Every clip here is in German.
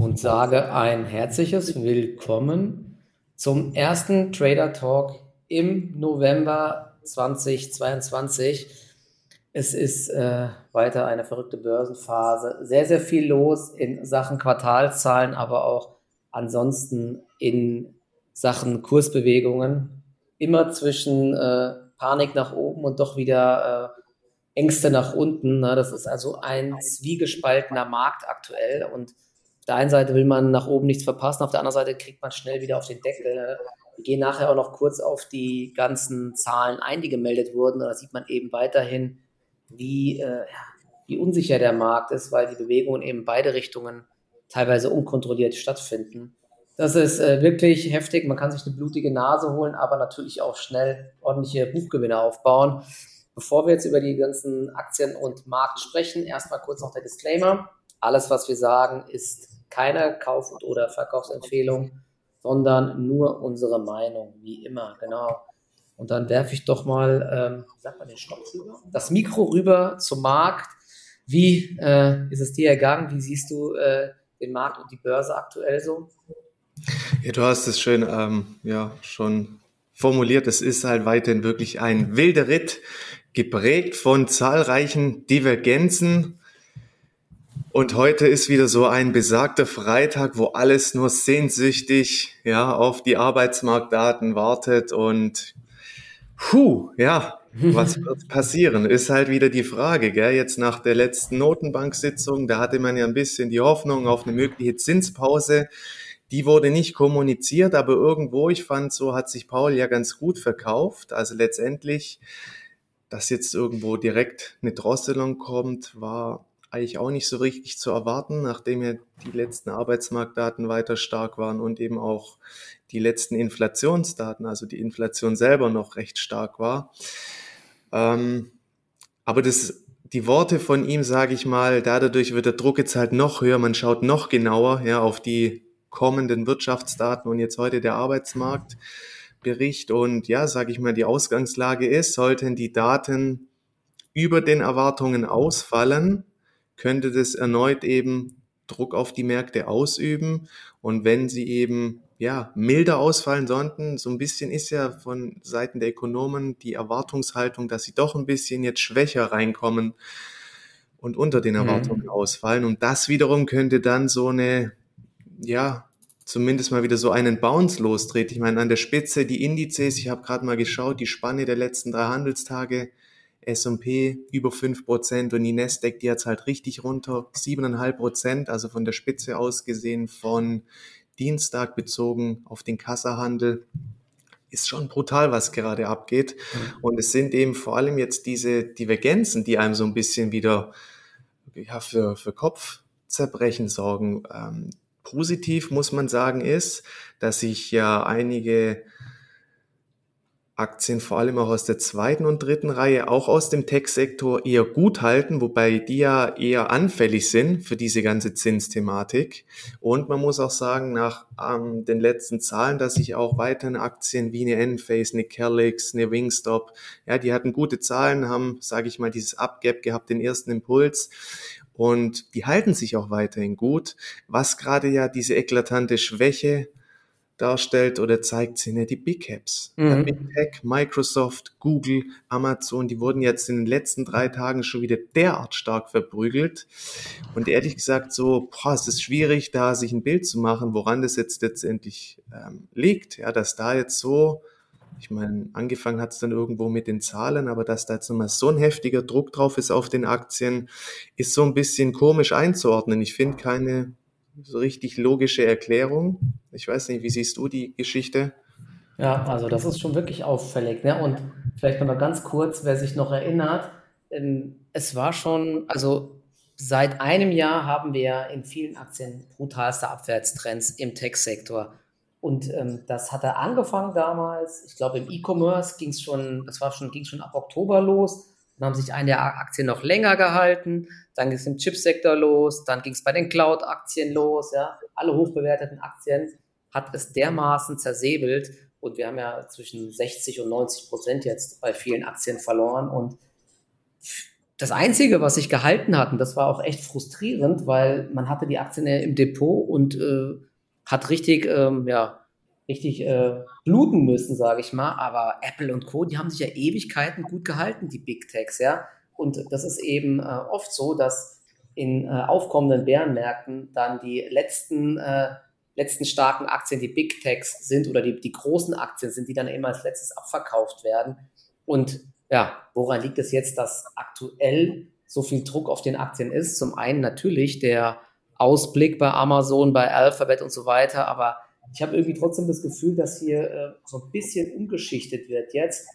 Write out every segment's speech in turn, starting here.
und sage ein herzliches Willkommen zum ersten Trader Talk im November 2022. Es ist äh, weiter eine verrückte Börsenphase. Sehr, sehr viel los in Sachen Quartalszahlen, aber auch ansonsten in Sachen Kursbewegungen. Immer zwischen äh, Panik nach oben und doch wieder äh, Ängste nach unten. Ne? Das ist also ein zwiegespaltener Markt aktuell und der einen Seite will man nach oben nichts verpassen, auf der anderen Seite kriegt man schnell wieder auf den Deckel. Ne? Wir gehen nachher auch noch kurz auf die ganzen Zahlen ein, die gemeldet wurden. Da sieht man eben weiterhin, wie, äh, wie unsicher der Markt ist, weil die Bewegungen eben beide Richtungen teilweise unkontrolliert stattfinden. Das ist äh, wirklich heftig. Man kann sich eine blutige Nase holen, aber natürlich auch schnell ordentliche Buchgewinne aufbauen. Bevor wir jetzt über die ganzen Aktien und Markt sprechen, erstmal kurz noch der Disclaimer. Alles, was wir sagen, ist keine Kauf- oder Verkaufsempfehlung, sondern nur unsere Meinung, wie immer, genau. Und dann werfe ich doch mal, ähm, sagt man den Stock rüber? Das Mikro rüber zum Markt. Wie äh, ist es dir ergangen? Wie siehst du äh, den Markt und die Börse aktuell so? Ja, du hast es schön ähm, ja, schon formuliert. Es ist halt weiterhin wirklich ein wilder Ritt geprägt von zahlreichen Divergenzen. Und heute ist wieder so ein besagter Freitag, wo alles nur sehnsüchtig ja, auf die Arbeitsmarktdaten wartet. Und puh, ja, was wird passieren? Ist halt wieder die Frage, gell? Jetzt nach der letzten Notenbanksitzung, da hatte man ja ein bisschen die Hoffnung auf eine mögliche Zinspause. Die wurde nicht kommuniziert, aber irgendwo, ich fand, so hat sich Paul ja ganz gut verkauft. Also letztendlich dass jetzt irgendwo direkt eine Drosselung kommt, war eigentlich auch nicht so richtig zu erwarten, nachdem ja die letzten Arbeitsmarktdaten weiter stark waren und eben auch die letzten Inflationsdaten, also die Inflation selber noch recht stark war. Ähm, aber das, die Worte von ihm, sage ich mal, dadurch wird der Druck jetzt halt noch höher, man schaut noch genauer ja, auf die kommenden Wirtschaftsdaten und jetzt heute der Arbeitsmarkt. Bericht. Und ja, sage ich mal, die Ausgangslage ist, sollten die Daten über den Erwartungen ausfallen, könnte das erneut eben Druck auf die Märkte ausüben. Und wenn sie eben ja, milder ausfallen sollten, so ein bisschen ist ja von Seiten der Ökonomen die Erwartungshaltung, dass sie doch ein bisschen jetzt schwächer reinkommen und unter den mhm. Erwartungen mhm. ausfallen. Und das wiederum könnte dann so eine, ja, zumindest mal wieder so einen Bounce losdreht. Ich meine, an der Spitze die Indizes, ich habe gerade mal geschaut, die Spanne der letzten drei Handelstage, S&P über fünf Prozent und die Nasdaq, die hat's halt richtig runter, siebeneinhalb Prozent, also von der Spitze aus gesehen von Dienstag bezogen auf den Kassahandel ist schon brutal, was gerade abgeht. Mhm. Und es sind eben vor allem jetzt diese Divergenzen, die einem so ein bisschen wieder ja, für, für Kopfzerbrechen sorgen. Ähm, Positiv muss man sagen ist, dass sich ja einige Aktien vor allem auch aus der zweiten und dritten Reihe, auch aus dem Tech-Sektor eher gut halten, wobei die ja eher anfällig sind für diese ganze Zinsthematik. Und man muss auch sagen, nach ähm, den letzten Zahlen, dass sich auch weiterhin Aktien wie eine Enphase, eine Kerlix, eine Wingstop, ja, die hatten gute Zahlen, haben, sage ich mal, dieses Upgap gehabt, den ersten Impuls. Und die halten sich auch weiterhin gut, was gerade ja diese eklatante Schwäche darstellt oder zeigt, sind ja die Big Caps. Mhm. Big Tech, Microsoft, Google, Amazon, die wurden jetzt in den letzten drei Tagen schon wieder derart stark verprügelt. Und ehrlich gesagt, so, boah, es ist schwierig, da sich ein Bild zu machen, woran das jetzt letztendlich ähm, liegt, ja, dass da jetzt so ich meine, angefangen hat es dann irgendwo mit den Zahlen, aber dass da jetzt nochmal so ein heftiger Druck drauf ist auf den Aktien, ist so ein bisschen komisch einzuordnen. Ich finde keine so richtig logische Erklärung. Ich weiß nicht, wie siehst du die Geschichte? Ja, also das ist schon wirklich auffällig. Ne? Und vielleicht nochmal ganz kurz, wer sich noch erinnert, ähm, es war schon, also seit einem Jahr haben wir in vielen Aktien brutalste Abwärtstrends im Tech-Sektor. Und ähm, das hat er angefangen damals. Ich glaube, im E-Commerce ging es schon, das war schon, ging schon ab Oktober los. Dann haben sich eine Aktien noch länger gehalten. Dann ging es im Chipsektor los. Dann ging es bei den Cloud-Aktien los. Ja, alle hochbewerteten Aktien hat es dermaßen zersäbelt. Und wir haben ja zwischen 60 und 90 Prozent jetzt bei vielen Aktien verloren. Und das Einzige, was sich gehalten hat, und das war auch echt frustrierend, weil man hatte die Aktien im Depot und äh, hat richtig, ähm, ja, richtig äh, bluten müssen, sage ich mal. Aber Apple und Co., die haben sich ja Ewigkeiten gut gehalten, die Big Techs, ja. Und das ist eben äh, oft so, dass in äh, aufkommenden Bärenmärkten dann die letzten, äh, letzten starken Aktien die Big Techs sind oder die, die großen Aktien sind, die dann immer als letztes abverkauft werden. Und ja, woran liegt es jetzt, dass aktuell so viel Druck auf den Aktien ist? Zum einen natürlich der Ausblick bei Amazon, bei Alphabet und so weiter, aber ich habe irgendwie trotzdem das Gefühl, dass hier äh, so ein bisschen umgeschichtet wird jetzt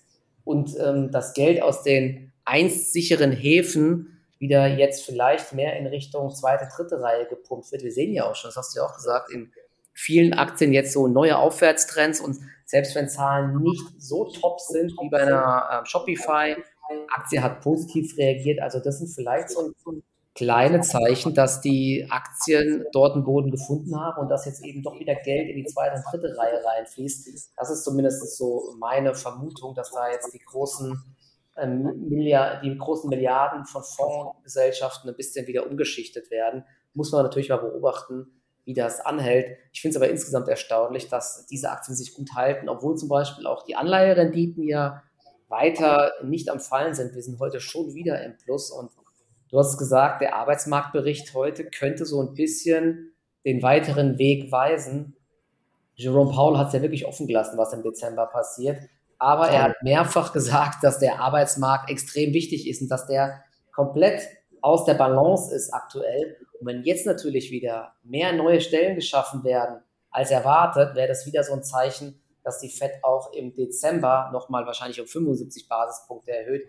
und ähm, das Geld aus den einst sicheren Häfen wieder jetzt vielleicht mehr in Richtung zweite, dritte Reihe gepumpt wird. Wir sehen ja auch schon, das hast du ja auch gesagt, in vielen Aktien jetzt so neue Aufwärtstrends und selbst wenn Zahlen nicht so top sind wie bei einer äh, Shopify, Aktie hat positiv reagiert. Also das sind vielleicht so, so kleine Zeichen, dass die Aktien dort einen Boden gefunden haben und dass jetzt eben doch wieder Geld in die zweite und dritte Reihe reinfließt. Das ist zumindest so meine Vermutung, dass da jetzt die großen ähm, Milliard, die großen Milliarden von Fondsgesellschaften ein bisschen wieder umgeschichtet werden. Muss man natürlich mal beobachten wie das anhält. Ich finde es aber insgesamt erstaunlich, dass diese Aktien sich gut halten, obwohl zum Beispiel auch die Anleiherenditen ja weiter nicht am Fallen sind. Wir sind heute schon wieder im Plus und du hast gesagt, der Arbeitsmarktbericht heute könnte so ein bisschen den weiteren Weg weisen. Jerome Powell hat es ja wirklich offen gelassen, was im Dezember passiert. Aber er hat mehrfach gesagt, dass der Arbeitsmarkt extrem wichtig ist und dass der komplett aus der Balance ist aktuell. Und wenn jetzt natürlich wieder mehr neue Stellen geschaffen werden als erwartet, wäre das wieder so ein Zeichen, dass die FED auch im Dezember nochmal wahrscheinlich um 75 Basispunkte erhöht.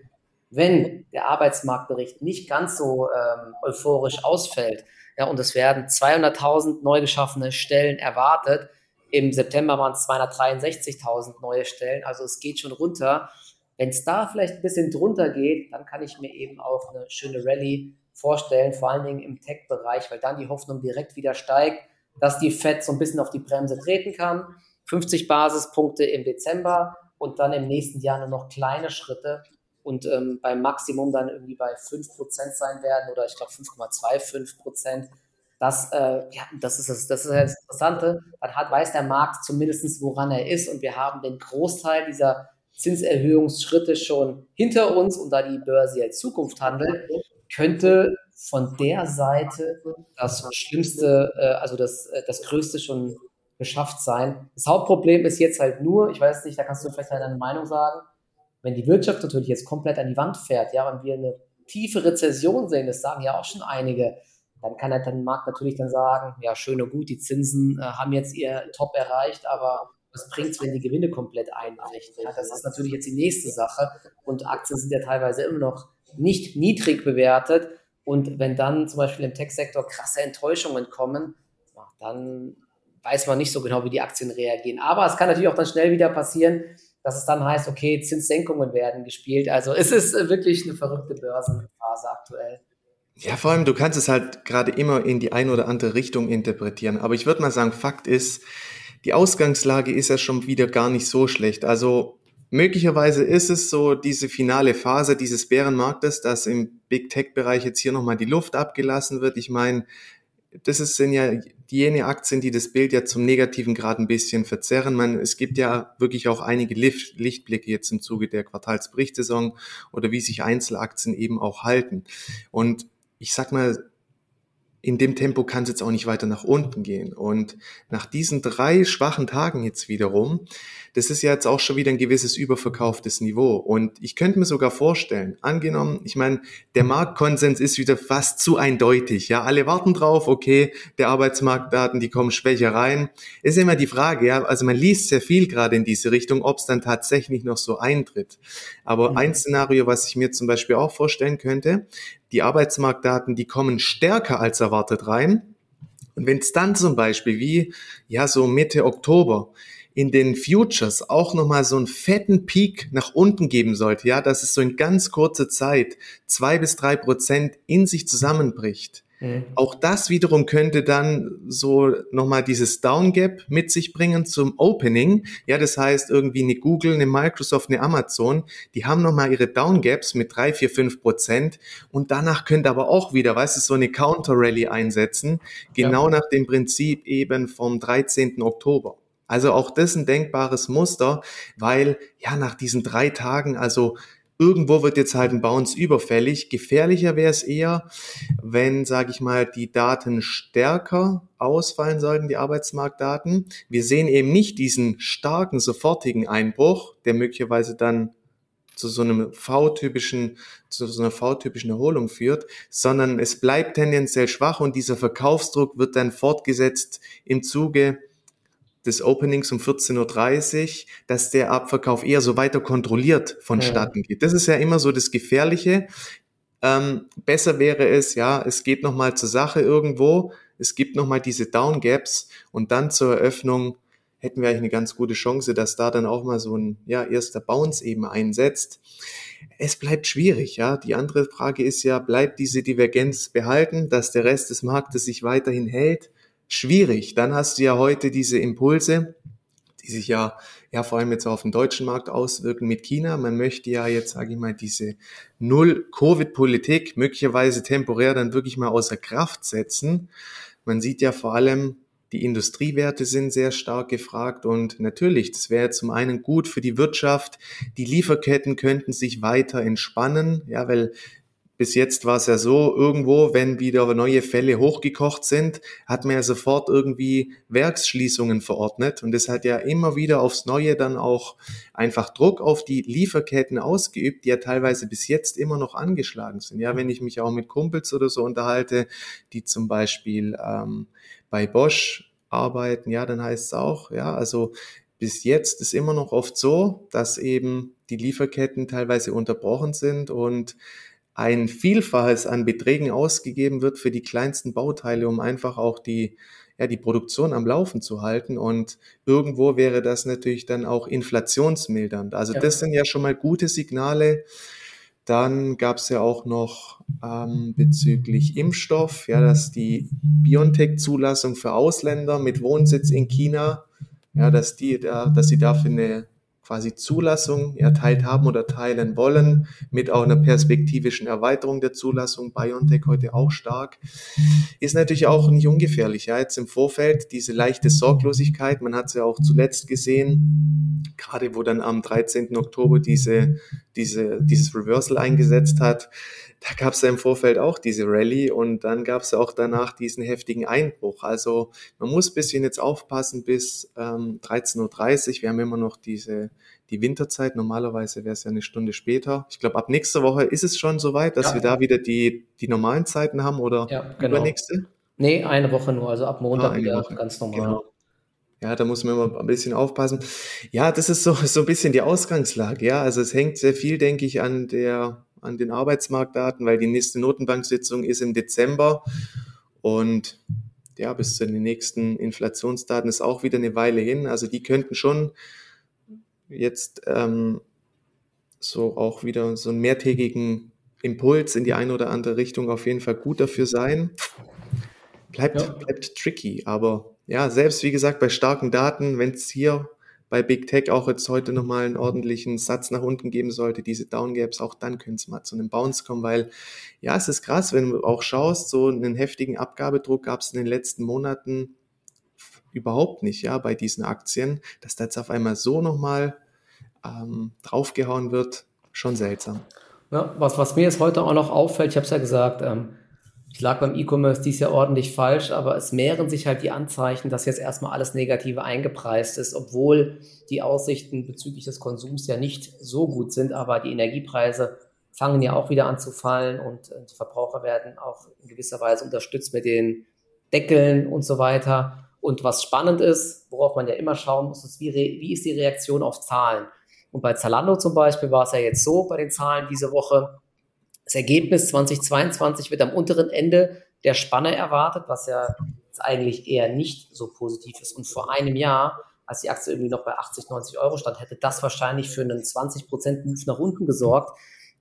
Wenn der Arbeitsmarktbericht nicht ganz so ähm, euphorisch ausfällt, ja, und es werden 200.000 neu geschaffene Stellen erwartet, im September waren es 263.000 neue Stellen, also es geht schon runter. Wenn es da vielleicht ein bisschen drunter geht, dann kann ich mir eben auch eine schöne Rallye vorstellen, vor allen Dingen im Tech-Bereich, weil dann die Hoffnung direkt wieder steigt, dass die Fed so ein bisschen auf die Bremse treten kann. 50 Basispunkte im Dezember und dann im nächsten Jahr nur noch kleine Schritte und ähm, beim Maximum dann irgendwie bei 5% sein werden oder ich glaube 5,25%. Das, äh, ja, das ist das, das ist das Interessante. Dann hat, weiß der Markt zumindest, woran er ist und wir haben den Großteil dieser Zinserhöhungsschritte schon hinter uns und da die Börse jetzt Zukunft handelt, könnte von der Seite das Schlimmste, äh, also das, äh, das Größte schon geschafft sein. Das Hauptproblem ist jetzt halt nur, ich weiß nicht, da kannst du vielleicht deine Meinung sagen, wenn die Wirtschaft natürlich jetzt komplett an die Wand fährt, ja, und wir eine tiefe Rezession sehen, das sagen ja auch schon einige, dann kann halt der Markt natürlich dann sagen, ja, schön und gut, die Zinsen äh, haben jetzt ihr Top erreicht, aber was bringt es, wenn die Gewinne komplett einbrechen? Ja, das ist natürlich jetzt die nächste Sache und Aktien sind ja teilweise immer noch nicht niedrig bewertet. Und wenn dann zum Beispiel im Tech-Sektor krasse Enttäuschungen kommen, dann weiß man nicht so genau, wie die Aktien reagieren. Aber es kann natürlich auch dann schnell wieder passieren, dass es dann heißt, okay, Zinssenkungen werden gespielt. Also es ist wirklich eine verrückte Börsenphase aktuell. Ja, vor allem, du kannst es halt gerade immer in die eine oder andere Richtung interpretieren. Aber ich würde mal sagen, Fakt ist, die Ausgangslage ist ja schon wieder gar nicht so schlecht. Also Möglicherweise ist es so diese finale Phase dieses Bärenmarktes, dass im Big Tech-Bereich jetzt hier nochmal die Luft abgelassen wird. Ich meine, das sind ja jene Aktien, die das Bild ja zum negativen Grad ein bisschen verzerren. Man, es gibt ja wirklich auch einige Lichtblicke jetzt im Zuge der Quartalsberichtssaison oder wie sich Einzelaktien eben auch halten. Und ich sag mal, in dem Tempo kann es jetzt auch nicht weiter nach unten gehen. Und nach diesen drei schwachen Tagen jetzt wiederum, das ist ja jetzt auch schon wieder ein gewisses überverkauftes Niveau. Und ich könnte mir sogar vorstellen, angenommen, ich meine, der Marktkonsens ist wieder fast zu eindeutig. Ja, alle warten drauf, okay, der Arbeitsmarktdaten, die kommen schwächer rein. Ist immer die Frage, ja, also man liest sehr viel gerade in diese Richtung, ob es dann tatsächlich noch so eintritt. Aber mhm. ein Szenario, was ich mir zum Beispiel auch vorstellen könnte, die Arbeitsmarktdaten, die kommen stärker als erwartet rein. Und wenn es dann zum Beispiel wie, ja, so Mitte Oktober in den Futures auch nochmal so einen fetten Peak nach unten geben sollte, ja, dass es so in ganz kurzer Zeit zwei bis drei Prozent in sich zusammenbricht, Mhm. Auch das wiederum könnte dann so nochmal dieses Downgap mit sich bringen zum Opening. Ja, das heißt irgendwie eine Google, eine Microsoft, eine Amazon, die haben nochmal ihre Downgaps mit drei, vier, fünf Prozent und danach könnte aber auch wieder, weißt du, so eine Counter Rally einsetzen, genau ja. nach dem Prinzip eben vom 13. Oktober. Also auch das ein denkbares Muster, weil ja nach diesen drei Tagen, also irgendwo wird jetzt halt ein Bounce überfällig. Gefährlicher wäre es eher, wenn, sage ich mal, die Daten stärker ausfallen sollten, die Arbeitsmarktdaten. Wir sehen eben nicht diesen starken, sofortigen Einbruch, der möglicherweise dann zu so einem V-typischen, zu so einer V-typischen Erholung führt, sondern es bleibt tendenziell schwach und dieser Verkaufsdruck wird dann fortgesetzt im Zuge des Openings um 14.30 Uhr, dass der Abverkauf eher so weiter kontrolliert vonstatten geht. Das ist ja immer so das Gefährliche. Ähm, besser wäre es, ja, es geht nochmal zur Sache irgendwo, es gibt nochmal diese Down Gaps und dann zur Eröffnung hätten wir eigentlich eine ganz gute Chance, dass da dann auch mal so ein ja, erster Bounce eben einsetzt. Es bleibt schwierig, ja. Die andere Frage ist ja, bleibt diese Divergenz behalten, dass der Rest des Marktes sich weiterhin hält? Schwierig. Dann hast du ja heute diese Impulse, die sich ja, ja vor allem jetzt auf den deutschen Markt auswirken mit China. Man möchte ja jetzt, sage ich mal, diese Null-Covid-Politik möglicherweise temporär dann wirklich mal außer Kraft setzen. Man sieht ja vor allem, die Industriewerte sind sehr stark gefragt und natürlich, das wäre zum einen gut für die Wirtschaft. Die Lieferketten könnten sich weiter entspannen, ja, weil bis jetzt war es ja so, irgendwo, wenn wieder neue Fälle hochgekocht sind, hat man ja sofort irgendwie Werksschließungen verordnet. Und das hat ja immer wieder aufs Neue dann auch einfach Druck auf die Lieferketten ausgeübt, die ja teilweise bis jetzt immer noch angeschlagen sind. Ja, wenn ich mich auch mit Kumpels oder so unterhalte, die zum Beispiel ähm, bei Bosch arbeiten, ja, dann heißt es auch, ja, also bis jetzt ist immer noch oft so, dass eben die Lieferketten teilweise unterbrochen sind und ein Vielfaches an Beträgen ausgegeben wird für die kleinsten Bauteile, um einfach auch die, ja, die Produktion am Laufen zu halten. Und irgendwo wäre das natürlich dann auch inflationsmildernd. Also ja. das sind ja schon mal gute Signale. Dann gab es ja auch noch ähm, bezüglich Impfstoff, ja, dass die BioNTech-Zulassung für Ausländer mit Wohnsitz in China, ja, dass die da, dass sie dafür eine quasi Zulassung erteilt haben oder teilen wollen, mit auch einer perspektivischen Erweiterung der Zulassung, BioNTech heute auch stark, ist natürlich auch nicht ungefährlich. Ja, jetzt im Vorfeld diese leichte Sorglosigkeit, man hat es ja auch zuletzt gesehen, gerade wo dann am 13. Oktober diese, diese, dieses Reversal eingesetzt hat, da gab es ja im Vorfeld auch diese Rallye und dann gab es auch danach diesen heftigen Einbruch. Also man muss bisschen jetzt aufpassen bis ähm, 13.30 Uhr. Wir haben immer noch diese die Winterzeit. Normalerweise wäre es ja eine Stunde später. Ich glaube, ab nächster Woche ist es schon soweit, dass ja. wir da wieder die, die normalen Zeiten haben oder ja, genau. übernächste? Nee, eine Woche nur, also ab Montag ah, wieder Woche. ganz normal. Genau. Ja, da muss man immer ein bisschen aufpassen. Ja, das ist so, so ein bisschen die Ausgangslage. Ja, also es hängt sehr viel, denke ich, an der, an den Arbeitsmarktdaten, weil die nächste Notenbanksitzung ist im Dezember und ja, bis zu den nächsten Inflationsdaten ist auch wieder eine Weile hin. Also die könnten schon jetzt ähm, so auch wieder so einen mehrtägigen Impuls in die eine oder andere Richtung auf jeden Fall gut dafür sein. Bleibt, ja. bleibt tricky, aber ja, selbst wie gesagt bei starken Daten, wenn es hier bei Big Tech auch jetzt heute nochmal einen ordentlichen Satz nach unten geben sollte, diese Downgaps, auch dann könnte es mal zu einem Bounce kommen, weil ja, es ist krass, wenn du auch schaust, so einen heftigen Abgabedruck gab es in den letzten Monaten überhaupt nicht, ja, bei diesen Aktien, dass da jetzt auf einmal so nochmal ähm, draufgehauen wird, schon seltsam. Ja, was, was mir jetzt heute auch noch auffällt, ich habe es ja gesagt, ähm, ich lag beim E-Commerce dies Jahr ordentlich falsch, aber es mehren sich halt die Anzeichen, dass jetzt erstmal alles Negative eingepreist ist, obwohl die Aussichten bezüglich des Konsums ja nicht so gut sind, aber die Energiepreise fangen ja auch wieder an zu fallen und, und Verbraucher werden auch in gewisser Weise unterstützt mit den Deckeln und so weiter. Und was spannend ist, worauf man ja immer schauen muss, ist, wie, wie ist die Reaktion auf Zahlen? Und bei Zalando zum Beispiel war es ja jetzt so bei den Zahlen diese Woche, das Ergebnis 2022 wird am unteren Ende der Spanne erwartet, was ja eigentlich eher nicht so positiv ist. Und vor einem Jahr, als die Aktie irgendwie noch bei 80, 90 Euro stand, hätte das wahrscheinlich für einen 20% Move nach unten gesorgt.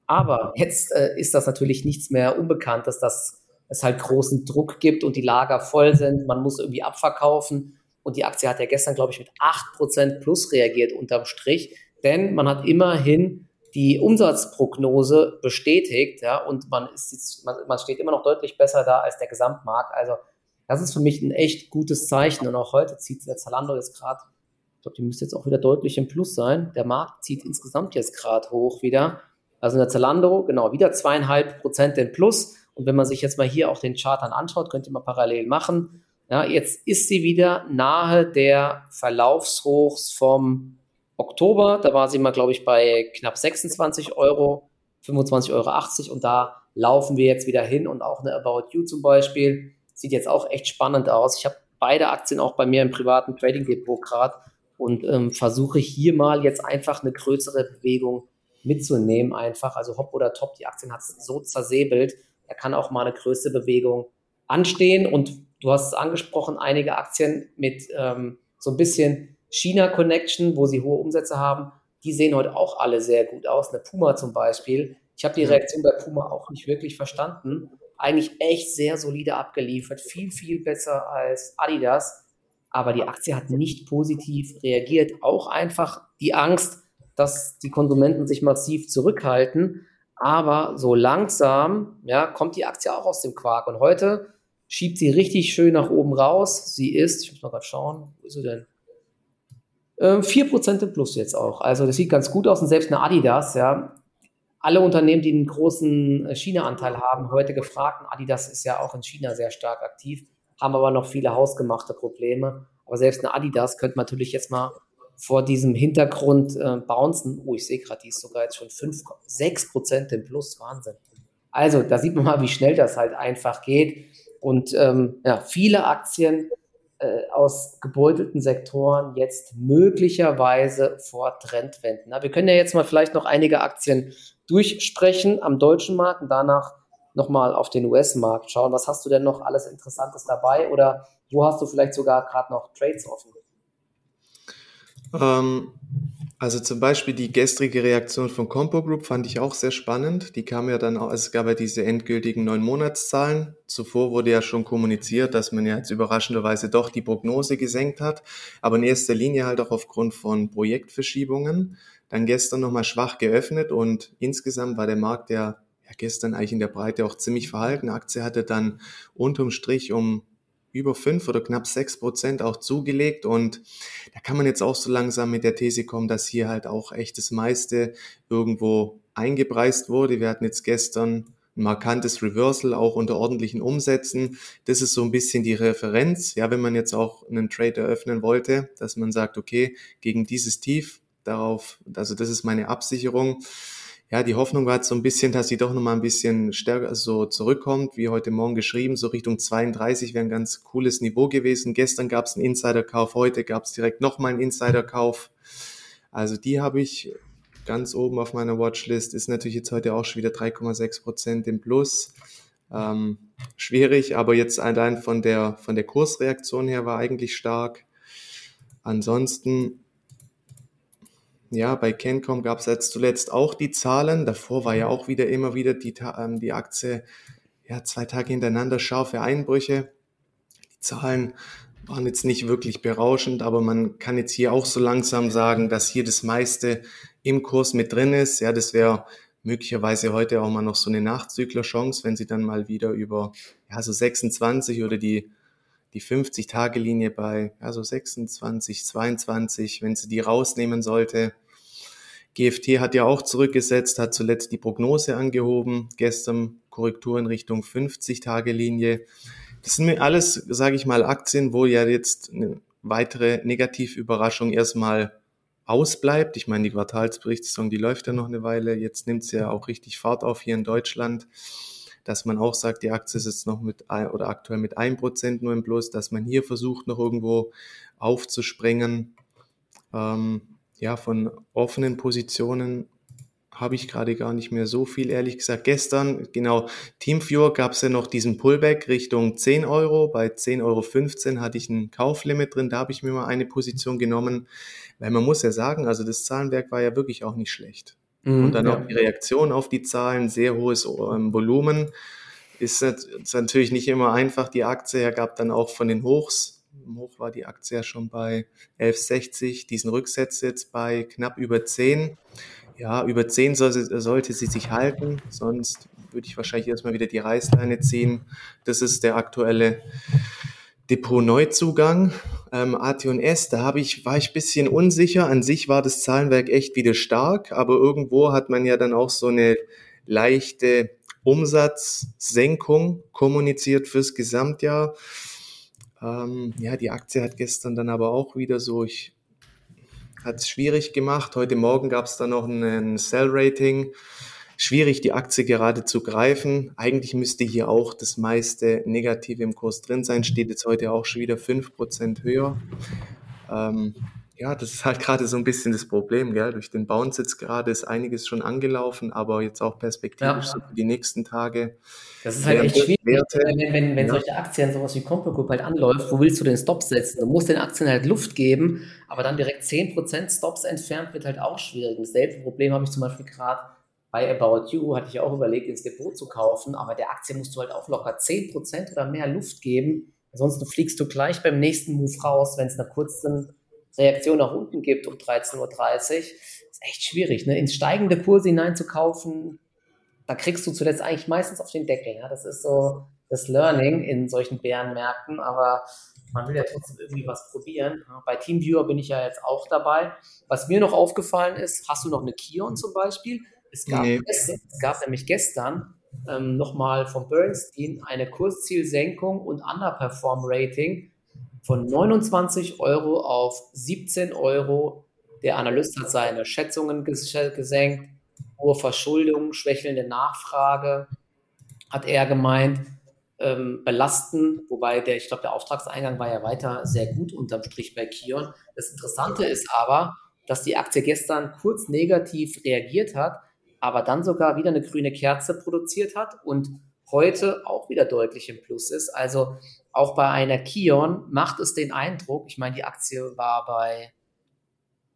Aber jetzt äh, ist das natürlich nichts mehr unbekannt, dass das es halt großen Druck gibt und die Lager voll sind, man muss irgendwie abverkaufen. Und die Aktie hat ja gestern, glaube ich, mit 8% plus reagiert unterm Strich, denn man hat immerhin die Umsatzprognose bestätigt, ja, und man ist jetzt, man, man steht immer noch deutlich besser da als der Gesamtmarkt. Also das ist für mich ein echt gutes Zeichen. Und auch heute zieht der Zalando jetzt gerade, ich glaube, die müsste jetzt auch wieder deutlich im Plus sein. Der Markt zieht insgesamt jetzt gerade hoch wieder. Also in der Zalando, genau, wieder zweieinhalb Prozent im Plus. Und wenn man sich jetzt mal hier auch den Chart dann anschaut, könnt ihr mal parallel machen. Ja, jetzt ist sie wieder nahe der Verlaufshochs vom Oktober. Da war sie mal, glaube ich, bei knapp 26 Euro, 25,80 Euro. Und da laufen wir jetzt wieder hin. Und auch eine About You zum Beispiel sieht jetzt auch echt spannend aus. Ich habe beide Aktien auch bei mir im privaten Trading Depot gerade und ähm, versuche hier mal jetzt einfach eine größere Bewegung mitzunehmen. Einfach, also Hop oder Top, die Aktien hat es so zersäbelt da kann auch mal eine größere Bewegung anstehen. Und du hast es angesprochen, einige Aktien mit ähm, so ein bisschen China-Connection, wo sie hohe Umsätze haben, die sehen heute auch alle sehr gut aus. Eine Puma zum Beispiel. Ich habe die Reaktion bei Puma auch nicht wirklich verstanden. Eigentlich echt sehr solide abgeliefert, viel, viel besser als Adidas. Aber die Aktie hat nicht positiv reagiert. Auch einfach die Angst, dass die Konsumenten sich massiv zurückhalten. Aber so langsam ja, kommt die Aktie auch aus dem Quark. Und heute schiebt sie richtig schön nach oben raus. Sie ist, ich muss mal gerade schauen, wo ist sie denn? Ähm, 4% im Plus jetzt auch. Also das sieht ganz gut aus. Und selbst eine Adidas, ja, alle Unternehmen, die einen großen äh, China-Anteil haben, heute gefragt. Und Adidas ist ja auch in China sehr stark aktiv, haben aber noch viele hausgemachte Probleme. Aber selbst eine Adidas könnte natürlich jetzt mal vor diesem Hintergrund äh, bouncen. Oh, ich sehe gerade, die ist sogar jetzt schon 5, 6 Prozent im Plus. Wahnsinn. Also, da sieht man mal, wie schnell das halt einfach geht. Und ähm, ja, viele Aktien äh, aus gebeutelten Sektoren jetzt möglicherweise vor Trendwenden. Na, wir können ja jetzt mal vielleicht noch einige Aktien durchsprechen am deutschen Markt und danach nochmal auf den US-Markt schauen. Was hast du denn noch alles Interessantes dabei oder wo hast du vielleicht sogar gerade noch Trades offen? Ähm, also zum Beispiel die gestrige Reaktion von Compo Group fand ich auch sehr spannend. Die kam ja dann auch, also es gab ja diese endgültigen neun Monatszahlen. Zuvor wurde ja schon kommuniziert, dass man ja jetzt überraschenderweise doch die Prognose gesenkt hat, aber in erster Linie halt auch aufgrund von Projektverschiebungen. Dann gestern nochmal schwach geöffnet und insgesamt war der Markt ja, ja gestern eigentlich in der Breite auch ziemlich verhalten. Aktie hatte dann unterm Strich um über fünf oder knapp sechs Prozent auch zugelegt. Und da kann man jetzt auch so langsam mit der These kommen, dass hier halt auch echt das meiste irgendwo eingepreist wurde. Wir hatten jetzt gestern ein markantes Reversal auch unter ordentlichen Umsätzen. Das ist so ein bisschen die Referenz. Ja, wenn man jetzt auch einen Trade eröffnen wollte, dass man sagt, okay, gegen dieses Tief, darauf, also das ist meine Absicherung ja, die Hoffnung war jetzt so ein bisschen, dass sie doch nochmal ein bisschen stärker so zurückkommt, wie heute Morgen geschrieben, so Richtung 32 wäre ein ganz cooles Niveau gewesen. Gestern gab es einen Insiderkauf, heute gab es direkt nochmal einen Insiderkauf. Also die habe ich ganz oben auf meiner Watchlist, ist natürlich jetzt heute auch schon wieder 3,6 Prozent im Plus. Ähm, schwierig, aber jetzt allein von der, von der Kursreaktion her war eigentlich stark. Ansonsten ja, bei Kencom gab es jetzt zuletzt auch die Zahlen. Davor war ja auch wieder immer wieder die, ähm, die Aktie, ja, zwei Tage hintereinander scharfe Einbrüche. Die Zahlen waren jetzt nicht wirklich berauschend, aber man kann jetzt hier auch so langsam sagen, dass hier das meiste im Kurs mit drin ist. Ja, das wäre möglicherweise heute auch mal noch so eine Nachzüglerchance, wenn sie dann mal wieder über ja, so 26 oder die die 50-Tage-Linie bei also 26, 22, wenn sie die rausnehmen sollte. GFT hat ja auch zurückgesetzt, hat zuletzt die Prognose angehoben, gestern Korrektur in Richtung 50-Tage-Linie. Das sind alles, sage ich mal, Aktien, wo ja jetzt eine weitere Negativüberraschung erstmal ausbleibt. Ich meine, die Quartalsberichtssaison, die läuft ja noch eine Weile. Jetzt nimmt sie ja auch richtig Fahrt auf hier in Deutschland dass man auch sagt, die Aktie ist jetzt noch mit oder aktuell mit ein Prozent nur im Plus, dass man hier versucht, noch irgendwo aufzuspringen. Ähm, ja, von offenen Positionen habe ich gerade gar nicht mehr so viel, ehrlich gesagt. Gestern, genau, Teamviewer gab es ja noch diesen Pullback Richtung 10 Euro. Bei 10,15 Euro hatte ich ein Kauflimit drin. Da habe ich mir mal eine Position genommen, weil man muss ja sagen, also das Zahlenwerk war ja wirklich auch nicht schlecht. Mhm, und dann ja. auch die Reaktion auf die Zahlen, sehr hohes ähm, Volumen. ist, ist natürlich nicht immer einfach. Die Aktie gab dann auch von den Hochs. Im Hoch war die Aktie ja schon bei 11,60, diesen Rücksetz jetzt bei knapp über 10. Ja, über 10 sollte, sollte sie sich halten, sonst würde ich wahrscheinlich erstmal wieder die Reißleine ziehen. Das ist der aktuelle Depot-Neuzugang. Ähm, AT&S, da habe ich, war ich bisschen unsicher. An sich war das Zahlenwerk echt wieder stark, aber irgendwo hat man ja dann auch so eine leichte Umsatzsenkung kommuniziert fürs Gesamtjahr. Ähm, ja, die Aktie hat gestern dann aber auch wieder so, ich hat es schwierig gemacht. Heute Morgen gab es dann noch ein Sell-Rating schwierig, die Aktie gerade zu greifen. Eigentlich müsste hier auch das meiste Negative im Kurs drin sein, steht jetzt heute auch schon wieder fünf Prozent höher. Ähm, ja, das ist halt gerade so ein bisschen das Problem, gell? Durch den Bounce jetzt gerade ist einiges schon angelaufen, aber jetzt auch perspektivisch ja. so für die nächsten Tage. Das ist halt echt schwierig, Werte. wenn, wenn, wenn ja. solche Aktien, sowas wie Compo Group halt anläuft, wo willst du den Stop setzen? Du musst den Aktien halt Luft geben, aber dann direkt 10% Stops entfernt wird halt auch schwierig. Dasselbe Problem habe ich zum Beispiel gerade bei About You hatte ich auch überlegt, ins Depot zu kaufen, aber der Aktie musst du halt auch locker 10% oder mehr Luft geben. Ansonsten fliegst du gleich beim nächsten Move raus, wenn es eine kurze Reaktion nach unten gibt um 13.30 Uhr. Ist echt schwierig, ne? Ins steigende Kurse hineinzukaufen, da kriegst du zuletzt eigentlich meistens auf den Deckel. Ja? Das ist so das Learning in solchen Bärenmärkten, aber man will ja trotzdem irgendwie was probieren. Bei TeamViewer bin ich ja jetzt auch dabei. Was mir noch aufgefallen ist, hast du noch eine Kion zum Beispiel? Es gab, nee. es, es gab nämlich gestern ähm, nochmal von Bernstein eine Kurszielsenkung und Underperform-Rating von 29 Euro auf 17 Euro. Der Analyst hat seine Schätzungen gesenkt. Hohe Verschuldung, schwächelnde Nachfrage, hat er gemeint, ähm, belasten, wobei der, ich glaube, der Auftragseingang war ja weiter sehr gut unterm Strich bei Kion. Das Interessante ist aber, dass die Aktie gestern kurz negativ reagiert hat, aber dann sogar wieder eine grüne Kerze produziert hat und heute auch wieder deutlich im Plus ist. Also auch bei einer Kion macht es den Eindruck, ich meine, die Aktie war bei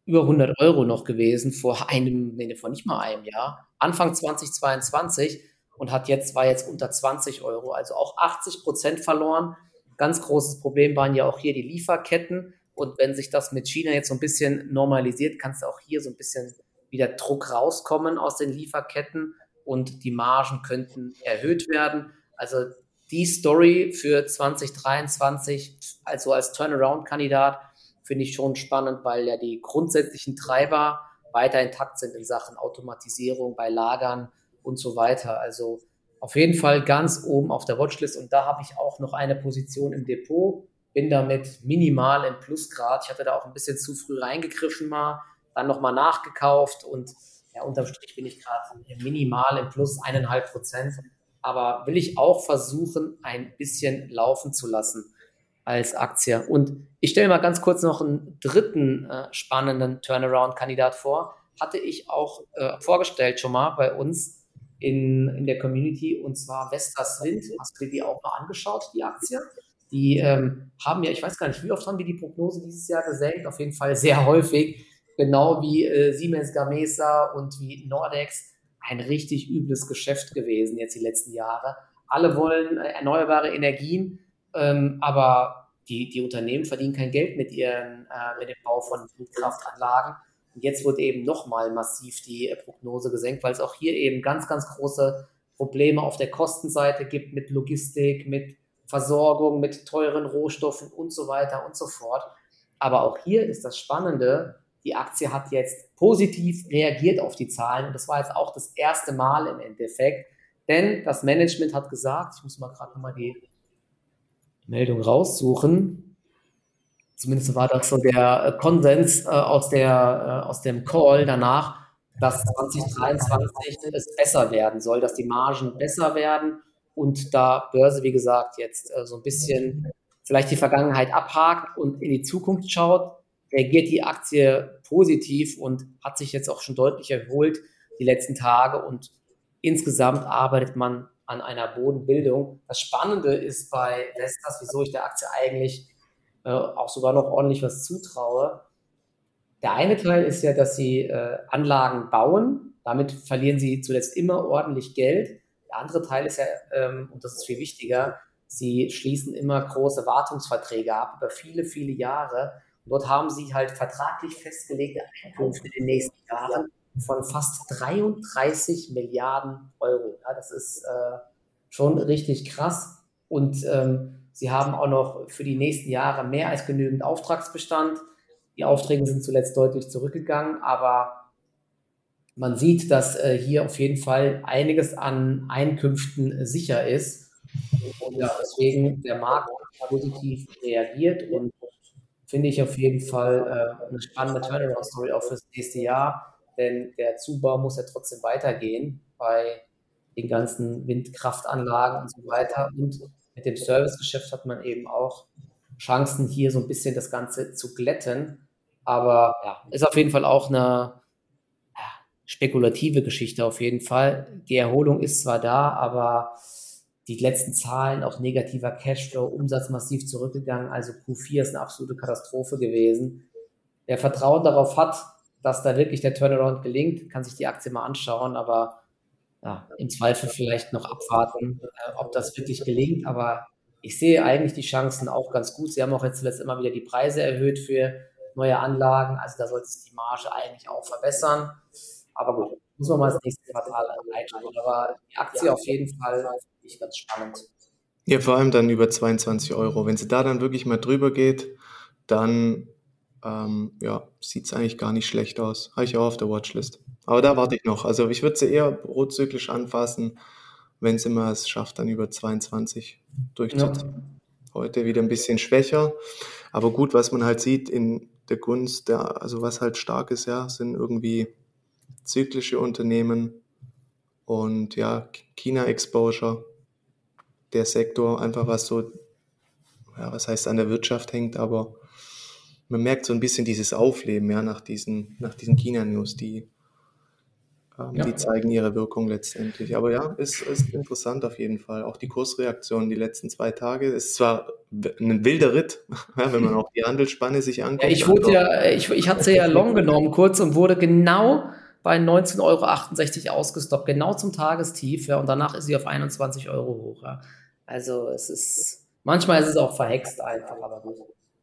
über 100 Euro noch gewesen vor einem, nee, vor nicht mal einem Jahr, Anfang 2022 und hat jetzt, war jetzt unter 20 Euro, also auch 80 Prozent verloren. Ganz großes Problem waren ja auch hier die Lieferketten. Und wenn sich das mit China jetzt so ein bisschen normalisiert, kannst du auch hier so ein bisschen wieder Druck rauskommen aus den Lieferketten und die Margen könnten erhöht werden. Also die Story für 2023, also als Turnaround-Kandidat, finde ich schon spannend, weil ja die grundsätzlichen Treiber weiter intakt sind in Sachen Automatisierung bei Lagern und so weiter. Also auf jeden Fall ganz oben auf der Watchlist und da habe ich auch noch eine Position im Depot, bin damit minimal im Plusgrad. Ich hatte da auch ein bisschen zu früh reingegriffen mal, dann nochmal nachgekauft und ja, unterm Strich bin ich gerade minimal im Plus, eineinhalb Prozent. Aber will ich auch versuchen, ein bisschen laufen zu lassen als Aktie. Und ich stelle mal ganz kurz noch einen dritten äh, spannenden Turnaround-Kandidat vor. Hatte ich auch äh, vorgestellt schon mal bei uns in, in der Community und zwar Vestas Wind. Hast du dir die auch mal angeschaut, die Aktie? Die ähm, haben ja, ich weiß gar nicht, wie oft haben wir die Prognose dieses Jahr gesenkt? Auf jeden Fall sehr häufig genau wie äh, Siemens Gamesa und wie Nordex ein richtig übles Geschäft gewesen jetzt die letzten Jahre. Alle wollen äh, erneuerbare Energien, ähm, aber die, die Unternehmen verdienen kein Geld mit, ihren, äh, mit dem Bau von Windkraftanlagen. Und jetzt wurde eben nochmal massiv die äh, Prognose gesenkt, weil es auch hier eben ganz, ganz große Probleme auf der Kostenseite gibt mit Logistik, mit Versorgung, mit teuren Rohstoffen und so weiter und so fort. Aber auch hier ist das Spannende, die Aktie hat jetzt positiv reagiert auf die Zahlen und das war jetzt auch das erste Mal im Endeffekt, denn das Management hat gesagt, ich muss mal gerade nochmal die Meldung raussuchen, zumindest war das so der äh, Konsens äh, aus, der, äh, aus dem Call danach, dass 2023 es besser werden soll, dass die Margen besser werden und da Börse, wie gesagt, jetzt so ein bisschen vielleicht die Vergangenheit abhakt und in die Zukunft schaut, reagiert die Aktie positiv und hat sich jetzt auch schon deutlich erholt die letzten Tage und insgesamt arbeitet man an einer Bodenbildung. Das Spannende ist bei Vestas, wieso ich der Aktie eigentlich äh, auch sogar noch ordentlich was zutraue. Der eine Teil ist ja, dass sie äh, Anlagen bauen. Damit verlieren sie zuletzt immer ordentlich Geld. Der andere Teil ist ja, ähm, und das ist viel wichtiger, sie schließen immer große Wartungsverträge ab über viele, viele Jahre. Dort haben sie halt vertraglich festgelegte Einkünfte in den nächsten Jahren von fast 33 Milliarden Euro. Ja, das ist äh, schon richtig krass. Und ähm, sie haben auch noch für die nächsten Jahre mehr als genügend Auftragsbestand. Die Aufträge sind zuletzt deutlich zurückgegangen, aber man sieht, dass äh, hier auf jeden Fall einiges an Einkünften sicher ist. Und deswegen der Markt positiv reagiert und finde ich auf jeden Fall äh, eine spannende Turnaround-Story auch fürs nächste Jahr, denn der Zubau muss ja trotzdem weitergehen bei den ganzen Windkraftanlagen und so weiter. Und mit dem Servicegeschäft hat man eben auch Chancen, hier so ein bisschen das Ganze zu glätten. Aber ja, ist auf jeden Fall auch eine spekulative Geschichte auf jeden Fall. Die Erholung ist zwar da, aber die letzten Zahlen, auch negativer Cashflow, Umsatz massiv zurückgegangen. Also Q4 ist eine absolute Katastrophe gewesen. Wer Vertrauen darauf hat, dass da wirklich der Turnaround gelingt, kann sich die Aktie mal anschauen, aber ja, im Zweifel vielleicht noch abwarten, äh, ob das wirklich gelingt. Aber ich sehe eigentlich die Chancen auch ganz gut. Sie haben auch jetzt zuletzt immer wieder die Preise erhöht für neue Anlagen. Also da sollte sich die Marge eigentlich auch verbessern. Aber gut, muss man mal das nächste Quartal reinschauen. Aber die Aktie auf jeden Fall finde ich ganz spannend. Ja, vor allem dann über 22 Euro. Wenn sie da dann wirklich mal drüber geht, dann ähm, ja, sieht es eigentlich gar nicht schlecht aus. Habe ich auch auf der Watchlist. Aber da warte ich noch. Also ich würde sie eher prozyklisch anfassen, wenn sie mal es schafft, dann über 22 durchzuziehen. Ja. Heute wieder ein bisschen schwächer. Aber gut, was man halt sieht in der Gunst, der, also was halt stark ist, ja, sind irgendwie zyklische Unternehmen und ja, China-Exposure, der Sektor, einfach was so, ja, was heißt an der Wirtschaft hängt, aber man merkt so ein bisschen dieses Aufleben, ja, nach diesen, nach diesen China-News, die, ähm, ja. die zeigen ihre Wirkung letztendlich. Aber ja, ist, ist interessant auf jeden Fall. Auch die Kursreaktion die letzten zwei Tage ist zwar ein wilder Ritt, ja, wenn man auch die Handelsspanne sich anguckt. Ja, ich, wurde ja, ich, ich hatte ja long genommen kurz und wurde genau bei 19,68 Euro ausgestoppt, genau zum Tagestief. Ja, und danach ist sie auf 21 Euro hoch. Ja. Also es ist, manchmal ist es auch verhext einfach, aber gut.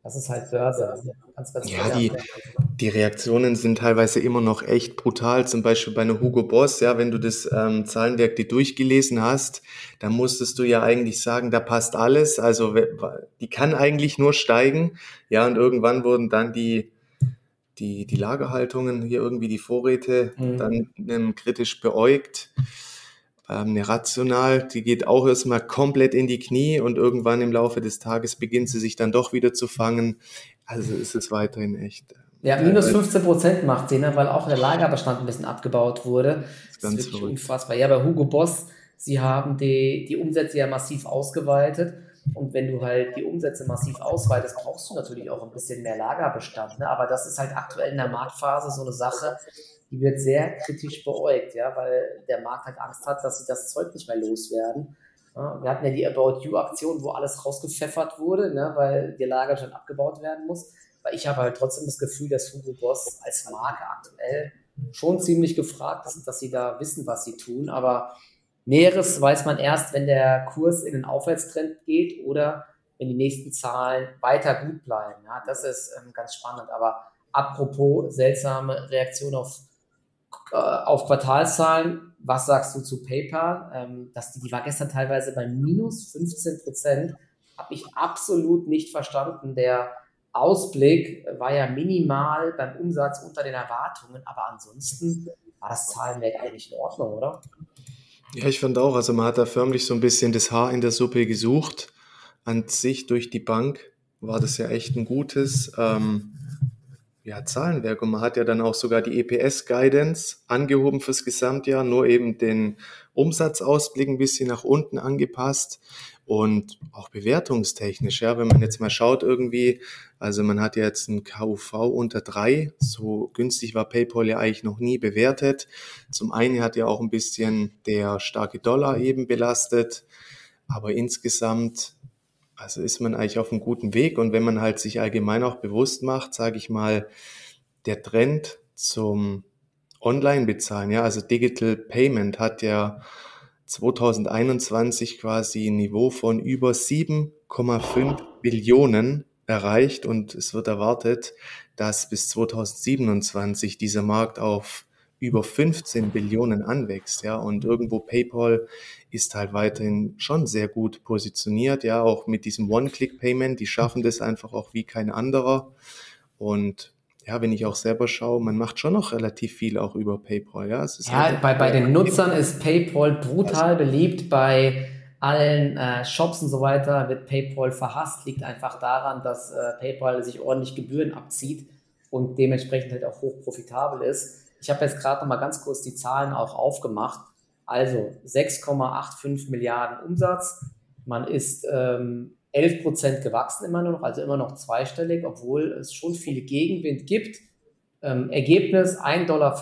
Das ist halt Börse. Ganz, ganz ja, die, die Reaktionen sind teilweise immer noch echt brutal. Zum Beispiel bei einer Hugo Boss, ja, wenn du das ähm, Zahlenwerk dir durchgelesen hast, dann musstest du ja eigentlich sagen, da passt alles. Also die kann eigentlich nur steigen. Ja, und irgendwann wurden dann die, die, die Lagerhaltungen, hier irgendwie die Vorräte, mhm. dann ähm, kritisch beäugt ähm, eine Rational, die geht auch erstmal komplett in die Knie und irgendwann im Laufe des Tages beginnt sie sich dann doch wieder zu fangen. Also ist es weiterhin echt. Äh, ja, minus 15 Prozent macht sie, ne, weil auch der Lagerbestand ein bisschen abgebaut wurde. Das ist, ganz wirklich unfassbar. Ja, bei Hugo Boss, sie haben die, die Umsätze ja massiv ausgeweitet. Und wenn du halt die Umsätze massiv ausweitest, brauchst du natürlich auch ein bisschen mehr Lagerbestand. Ne? Aber das ist halt aktuell in der Marktphase so eine Sache, die wird sehr kritisch beäugt, ja, weil der Markt halt Angst hat, dass sie das Zeug nicht mehr loswerden. Ja, wir hatten ja die About You-Aktion, wo alles rausgepfeffert wurde, ne, weil der Lagerstand abgebaut werden muss. Weil ich habe halt trotzdem das Gefühl, dass Hugo Boss als Marke aktuell schon ziemlich gefragt ist, dass sie da wissen, was sie tun. Aber Näheres weiß man erst, wenn der Kurs in den Aufwärtstrend geht oder wenn die nächsten Zahlen weiter gut bleiben. Ja, das ist ähm, ganz spannend. Aber apropos seltsame Reaktion auf äh, auf Quartalszahlen, was sagst du zu PayPal? Ähm, dass die, die war gestern teilweise bei minus 15 Prozent. Habe ich absolut nicht verstanden. Der Ausblick war ja minimal beim Umsatz unter den Erwartungen, aber ansonsten war das Zahlenwerk eigentlich in Ordnung, oder? Ja, ich fand auch, also man hat da förmlich so ein bisschen das Haar in der Suppe gesucht. An sich durch die Bank war das ja echt ein gutes. Ähm, ja, Zahlenwerk. Und man hat ja dann auch sogar die EPS-Guidance angehoben fürs Gesamtjahr, nur eben den Umsatzausblick ein bisschen nach unten angepasst und auch bewertungstechnisch, ja, wenn man jetzt mal schaut irgendwie, also man hat ja jetzt ein KUV unter drei, so günstig war PayPal ja eigentlich noch nie bewertet. Zum einen hat ja auch ein bisschen der starke Dollar eben belastet, aber insgesamt also ist man eigentlich auf einem guten Weg. Und wenn man halt sich allgemein auch bewusst macht, sage ich mal, der Trend zum Online-Bezahlen, ja, also Digital Payment hat ja 2021 quasi ein Niveau von über 7,5 Billionen erreicht und es wird erwartet, dass bis 2027 dieser Markt auf über 15 Billionen anwächst, ja, und irgendwo PayPal ist halt weiterhin schon sehr gut positioniert, ja, auch mit diesem One-Click-Payment, die schaffen das einfach auch wie kein anderer und ja, wenn ich auch selber schaue, man macht schon noch relativ viel auch über PayPal. Ja, ja halt bei, bei den Nutzern ist PayPal brutal also, beliebt. Bei allen äh, Shops und so weiter wird PayPal verhasst. Liegt einfach daran, dass äh, PayPal sich ordentlich Gebühren abzieht und dementsprechend halt auch hoch profitabel ist. Ich habe jetzt gerade noch mal ganz kurz die Zahlen auch aufgemacht. Also 6,85 Milliarden Umsatz. Man ist ähm, 11 Prozent gewachsen immer noch, also immer noch zweistellig, obwohl es schon viel Gegenwind gibt. Ähm, Ergebnis 1,15 Dollar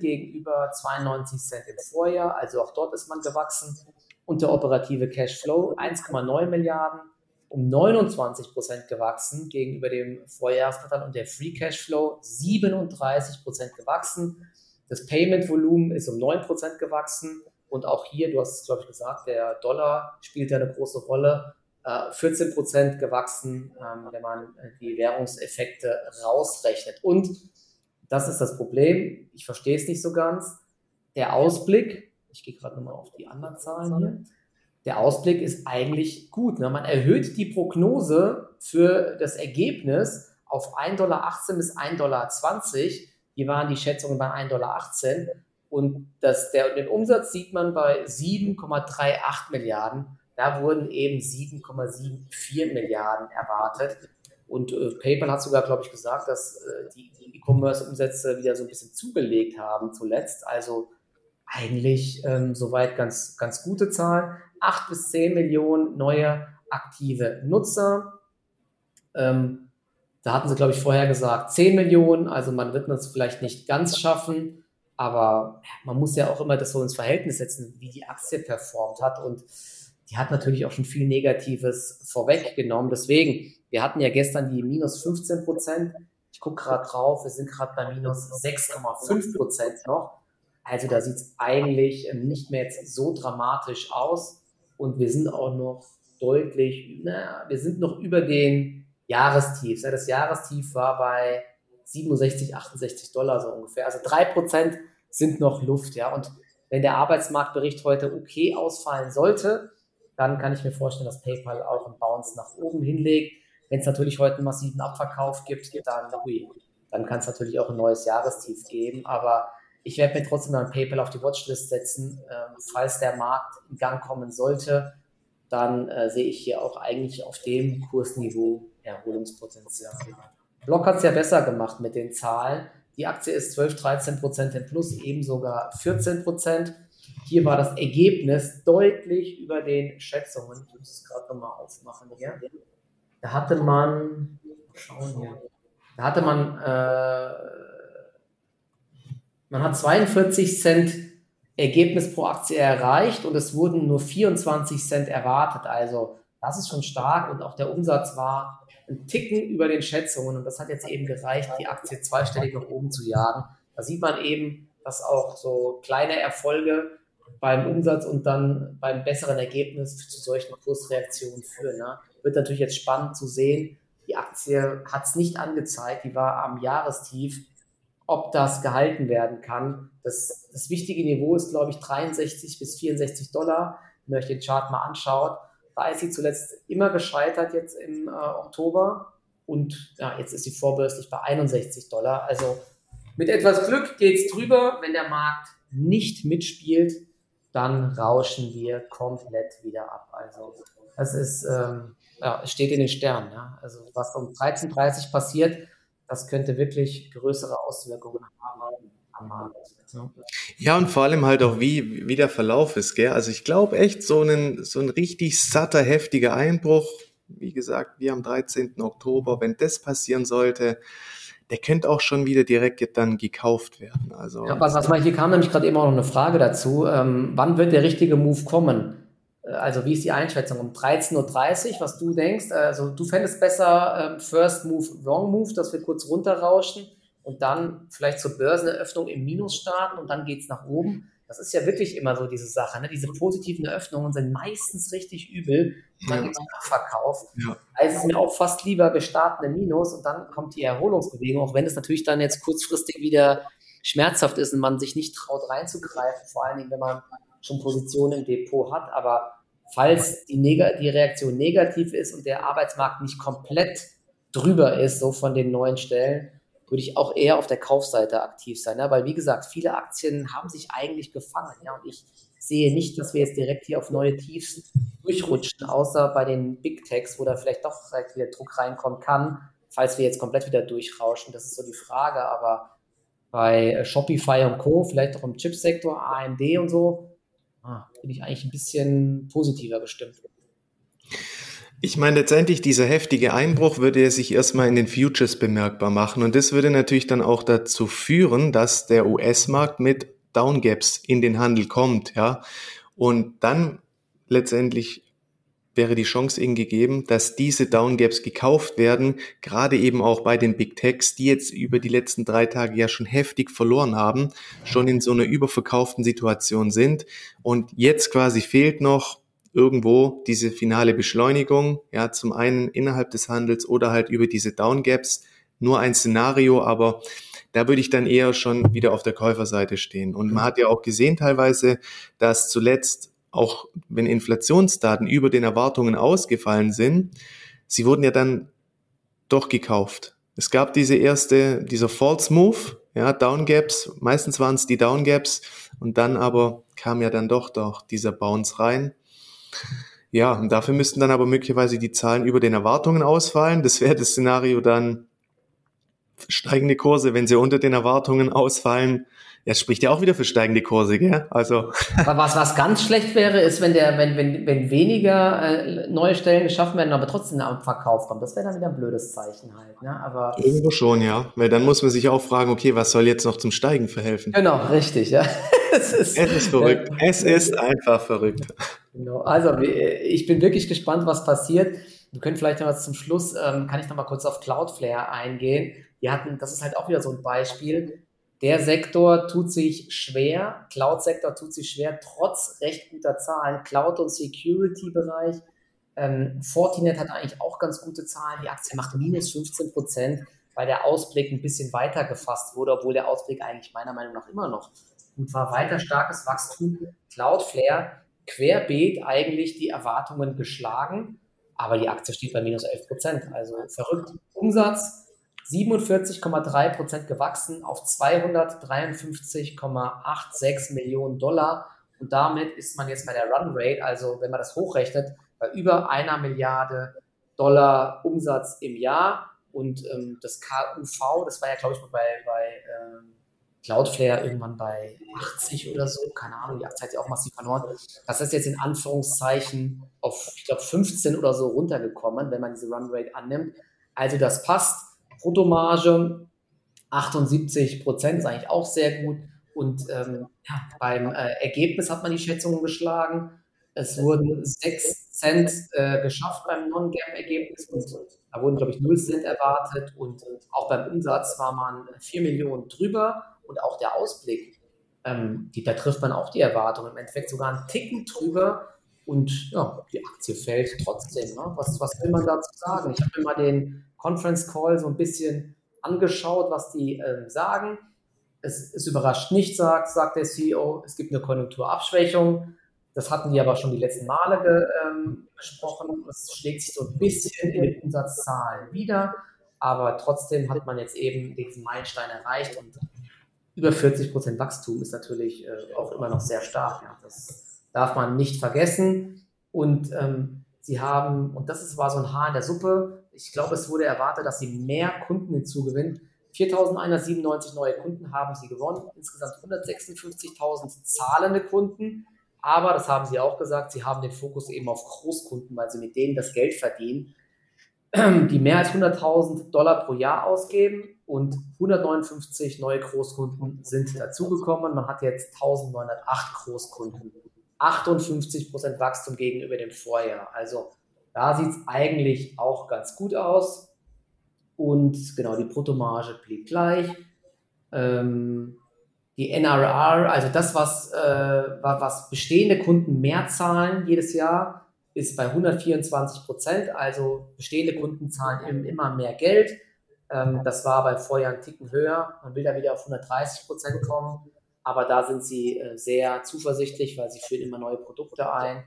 gegenüber 92 Cent im Vorjahr, also auch dort ist man gewachsen. Und der operative Cashflow 1,9 Milliarden, um 29 Prozent gewachsen gegenüber dem Vorjahresquartal und der Free Cashflow 37 Prozent gewachsen. Das Payment-Volumen ist um 9 Prozent gewachsen und auch hier, du hast es glaube ich gesagt, der Dollar spielt ja eine große Rolle 14 äh, Prozent gewachsen, ähm, wenn man die Währungseffekte rausrechnet. Und das ist das Problem. Ich verstehe es nicht so ganz. Der Ausblick, ich gehe gerade nochmal auf die anderen Zahlen hier. Der Ausblick ist eigentlich gut. Ne? Man erhöht die Prognose für das Ergebnis auf 1,18 Dollar bis 1,20 Dollar. Hier waren die Schätzungen bei 1,18 Dollar. Und das, der, den Umsatz sieht man bei 7,38 Milliarden. Da wurden eben 7,74 Milliarden erwartet. Und äh, PayPal hat sogar, glaube ich, gesagt, dass äh, die E-Commerce-Umsätze wieder so ein bisschen zugelegt haben zuletzt. Also eigentlich ähm, soweit ganz, ganz gute Zahlen. 8 bis 10 Millionen neue aktive Nutzer. Ähm, da hatten sie, glaube ich, vorher gesagt 10 Millionen. Also man wird es vielleicht nicht ganz schaffen. Aber man muss ja auch immer das so ins Verhältnis setzen, wie die Aktie performt hat. Und die hat natürlich auch schon viel Negatives vorweggenommen. Deswegen, wir hatten ja gestern die minus 15 Prozent. Ich gucke gerade drauf, wir sind gerade bei minus 6,5 Prozent noch. Also da sieht es eigentlich ähm, nicht mehr jetzt so dramatisch aus. Und wir sind auch noch deutlich, naja, wir sind noch über den Jahrestief. Das Jahrestief war bei 67, 68 Dollar so ungefähr. Also drei Prozent sind noch Luft, ja. Und wenn der Arbeitsmarktbericht heute okay ausfallen sollte, dann kann ich mir vorstellen, dass PayPal auch einen Bounce nach oben hinlegt. Wenn es natürlich heute einen massiven Abverkauf gibt, dann, ui, dann kann es natürlich auch ein neues Jahrestief geben. Aber ich werde mir trotzdem dann PayPal auf die Watchlist setzen. Ähm, falls der Markt in Gang kommen sollte, dann äh, sehe ich hier auch eigentlich auf dem Kursniveau Erholungspotenzial. Block hat es ja besser gemacht mit den Zahlen. Die Aktie ist 12, 13 Prozent im Plus, eben sogar 14 Prozent. Hier war das Ergebnis deutlich über den Schätzungen. Ich muss es gerade nochmal aufmachen hier. Da hatte man, schauen hier, da hatte man, äh, man hat 42 Cent Ergebnis pro Aktie erreicht und es wurden nur 24 Cent erwartet. Also das ist schon stark und auch der Umsatz war ein Ticken über den Schätzungen und das hat jetzt eben gereicht, die Aktie zweistellig nach oben zu jagen. Da sieht man eben, dass auch so kleine Erfolge beim Umsatz und dann beim besseren Ergebnis zu solchen Kursreaktionen führen. Ne? Wird natürlich jetzt spannend zu sehen. Die Aktie hat es nicht angezeigt, die war am Jahrestief. Ob das gehalten werden kann, das, das wichtige Niveau ist, glaube ich, 63 bis 64 Dollar. Wenn ihr euch den Chart mal anschaut, da ist sie zuletzt immer gescheitert jetzt im äh, Oktober und ja, jetzt ist sie vorbörslich bei 61 Dollar. Also mit etwas Glück geht es drüber, wenn der Markt nicht mitspielt dann rauschen wir komplett wieder ab. Also das ist, ähm, ja, steht in den Sternen. Ja? Also was um 13.30 Uhr passiert, das könnte wirklich größere Auswirkungen haben am Markt. Ja. und vor allem halt auch, wie, wie der Verlauf ist, gell? Also ich glaube echt, so ein, so ein richtig satter, heftiger Einbruch, wie gesagt, wie am 13. Oktober, wenn das passieren sollte, der könnte auch schon wieder direkt dann gekauft werden. Also, ja, was, was mal, hier kam nämlich gerade eben auch noch eine Frage dazu. Ähm, wann wird der richtige Move kommen? Also wie ist die Einschätzung? Um 13.30 Uhr, was du denkst? Also du fändest besser ähm, First Move, Wrong Move, dass wir kurz runterrauschen und dann vielleicht zur Börseneröffnung im Minus starten und dann geht es nach oben. Das ist ja wirklich immer so diese Sache. Ne? Diese positiven Eröffnungen sind meistens richtig übel. Man ja. Nachverkauf. Ja. Also ist mir auch fast lieber, wir starten im Minus und dann kommt die Erholungsbewegung, auch wenn es natürlich dann jetzt kurzfristig wieder schmerzhaft ist und man sich nicht traut reinzugreifen, vor allen Dingen, wenn man schon Positionen im Depot hat. Aber falls die, Neg die Reaktion negativ ist und der Arbeitsmarkt nicht komplett drüber ist, so von den neuen Stellen, würde ich auch eher auf der Kaufseite aktiv sein. Ne? Weil, wie gesagt, viele Aktien haben sich eigentlich gefangen. Ja? Und ich sehe nicht, dass wir jetzt direkt hier auf neue Tiefs durchrutschen, außer bei den Big Techs, wo da vielleicht doch vielleicht wieder Druck reinkommen kann, falls wir jetzt komplett wieder durchrauschen. Das ist so die Frage. Aber bei Shopify und Co., vielleicht auch im Chipsektor, AMD und so, ah, bin ich eigentlich ein bisschen positiver bestimmt. Ich meine, letztendlich dieser heftige Einbruch würde er sich erstmal in den Futures bemerkbar machen und das würde natürlich dann auch dazu führen, dass der US-Markt mit Downgaps in den Handel kommt, ja. Und dann letztendlich wäre die Chance ihnen gegeben, dass diese Downgaps gekauft werden, gerade eben auch bei den Big Techs, die jetzt über die letzten drei Tage ja schon heftig verloren haben, schon in so einer überverkauften Situation sind. Und jetzt quasi fehlt noch irgendwo diese finale Beschleunigung, ja, zum einen innerhalb des Handels oder halt über diese Downgaps. Nur ein Szenario, aber da würde ich dann eher schon wieder auf der Käuferseite stehen. Und man hat ja auch gesehen teilweise, dass zuletzt auch wenn Inflationsdaten über den Erwartungen ausgefallen sind, sie wurden ja dann doch gekauft. Es gab diese erste, dieser False Move, ja, Downgaps, meistens waren es die Downgaps und dann aber kam ja dann doch doch dieser Bounce rein. Ja, und dafür müssten dann aber möglicherweise die Zahlen über den Erwartungen ausfallen. Das wäre das Szenario dann steigende Kurse, wenn sie unter den Erwartungen ausfallen. Ja, spricht ja auch wieder für steigende Kurse, gell? Also. Was, was ganz schlecht wäre, ist, wenn der, wenn, wenn, wenn weniger äh, neue Stellen geschaffen werden, aber trotzdem am Verkauf kommt. Das wäre dann wieder ein blödes Zeichen halt. Ne? Aber Irgendwo schon, ja. Weil dann muss man sich auch fragen, okay, was soll jetzt noch zum Steigen verhelfen? Genau, richtig, ja. es, ist, es ist verrückt. Äh, es ist einfach verrückt. Genau. Also ich bin wirklich gespannt, was passiert. Wir können vielleicht noch was zum Schluss, ähm, kann ich noch mal kurz auf Cloudflare eingehen. Wir hatten, das ist halt auch wieder so ein Beispiel. Der Sektor tut sich schwer, Cloud-Sektor tut sich schwer, trotz recht guter Zahlen. Cloud- und Security-Bereich. Ähm, Fortinet hat eigentlich auch ganz gute Zahlen. Die Aktie macht minus 15 Prozent, weil der Ausblick ein bisschen weiter gefasst wurde, obwohl der Ausblick eigentlich meiner Meinung nach immer noch gut war. Weiter starkes Wachstum. Cloudflare querbeet eigentlich die Erwartungen geschlagen, aber die Aktie steht bei minus 11 Prozent. Also verrückt. Umsatz 47,3 Prozent gewachsen auf 253,86 Millionen Dollar. Und damit ist man jetzt bei der Run Rate, also wenn man das hochrechnet, bei über einer Milliarde Dollar Umsatz im Jahr. Und ähm, das KUV, das war ja, glaube ich, bei, bei ähm, Cloudflare irgendwann bei 80 oder so, keine Ahnung, die Aktie hat ja auch massiv verloren. Das ist jetzt in Anführungszeichen auf, ich glaube, 15 oder so runtergekommen, wenn man diese Runrate annimmt. Also das passt. Bruttomarge 78 Prozent ist eigentlich auch sehr gut. Und ähm, ja, beim äh, Ergebnis hat man die Schätzungen geschlagen. Es wurden 6 Cent äh, geschafft beim Non-Gap-Ergebnis und da wurden, glaube ich, 0 Cent erwartet. Und auch beim Umsatz war man 4 Millionen drüber und auch der Ausblick, ähm, die, da trifft man auch die Erwartungen. Im Endeffekt sogar einen Ticken drüber und ja, die Aktie fällt trotzdem. Ne? Was, was will man dazu sagen? Ich habe mir mal den Conference Call so ein bisschen angeschaut, was die ähm, sagen. Es, es, überrascht nicht, sagt, sagt der CEO, es gibt eine Konjunkturabschwächung. Das hatten die aber schon die letzten Male ge, ähm, besprochen. Es schlägt sich so ein bisschen in den Umsatzzahlen wieder, aber trotzdem hat man jetzt eben diesen Meilenstein erreicht und über 40 Prozent Wachstum ist natürlich äh, auch immer noch sehr stark. Ja. Das darf man nicht vergessen. Und ähm, sie haben, und das ist, war so ein Haar in der Suppe, ich glaube, es wurde erwartet, dass sie mehr Kunden hinzugewinnen. 4.197 neue Kunden haben sie gewonnen, insgesamt 156.000 zahlende Kunden. Aber, das haben sie auch gesagt, sie haben den Fokus eben auf Großkunden, weil sie mit denen das Geld verdienen, die mehr als 100.000 Dollar pro Jahr ausgeben und 159 neue Großkunden sind dazugekommen. Man hat jetzt 1908 Großkunden. 58 Prozent Wachstum gegenüber dem Vorjahr. Also da sieht es eigentlich auch ganz gut aus. Und genau, die Bruttomarge blieb gleich. Ähm, die NRR, also das, was, äh, was bestehende Kunden mehr zahlen jedes Jahr, ist bei 124 Prozent. Also bestehende Kunden zahlen immer mehr Geld. Ähm, das war bei Vorjahr einen Ticken höher. Man will da wieder auf 130 Prozent kommen. Aber da sind sie äh, sehr zuversichtlich, weil sie führen immer neue Produkte ein.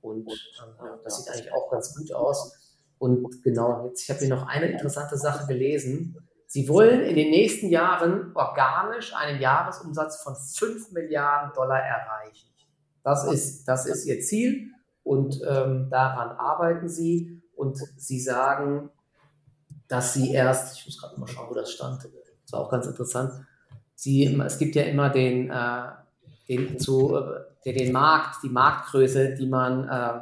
Und äh, das sieht eigentlich auch ganz gut aus. Und genau, jetzt, ich habe hier noch eine interessante Sache gelesen. Sie wollen in den nächsten Jahren organisch einen Jahresumsatz von 5 Milliarden Dollar erreichen. Das ist, das ist ihr Ziel und ähm, daran arbeiten sie. Und sie sagen, dass sie erst, ich muss gerade mal schauen, wo das stand, das war auch ganz interessant. Sie, es gibt ja immer den, äh, den, zu, äh, den Markt, die Marktgröße, die man äh,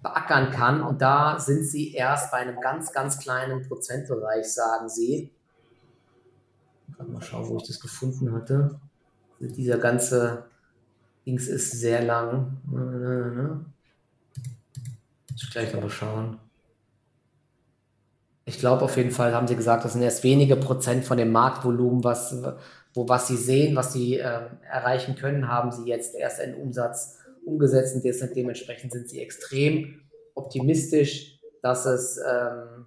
beackern kann. Und da sind sie erst bei einem ganz, ganz kleinen Prozentbereich, sagen sie. Mal schauen, wo ich das gefunden hatte. Dieser ganze Dings ist sehr lang. Ich gleich noch mal schauen. Ich glaube auf jeden Fall, haben sie gesagt, das sind erst wenige Prozent von dem Marktvolumen, was, wo, was sie sehen, was sie äh, erreichen können, haben sie jetzt erst in Umsatz umgesetzt und dementsprechend sind sie extrem optimistisch, dass es, ähm,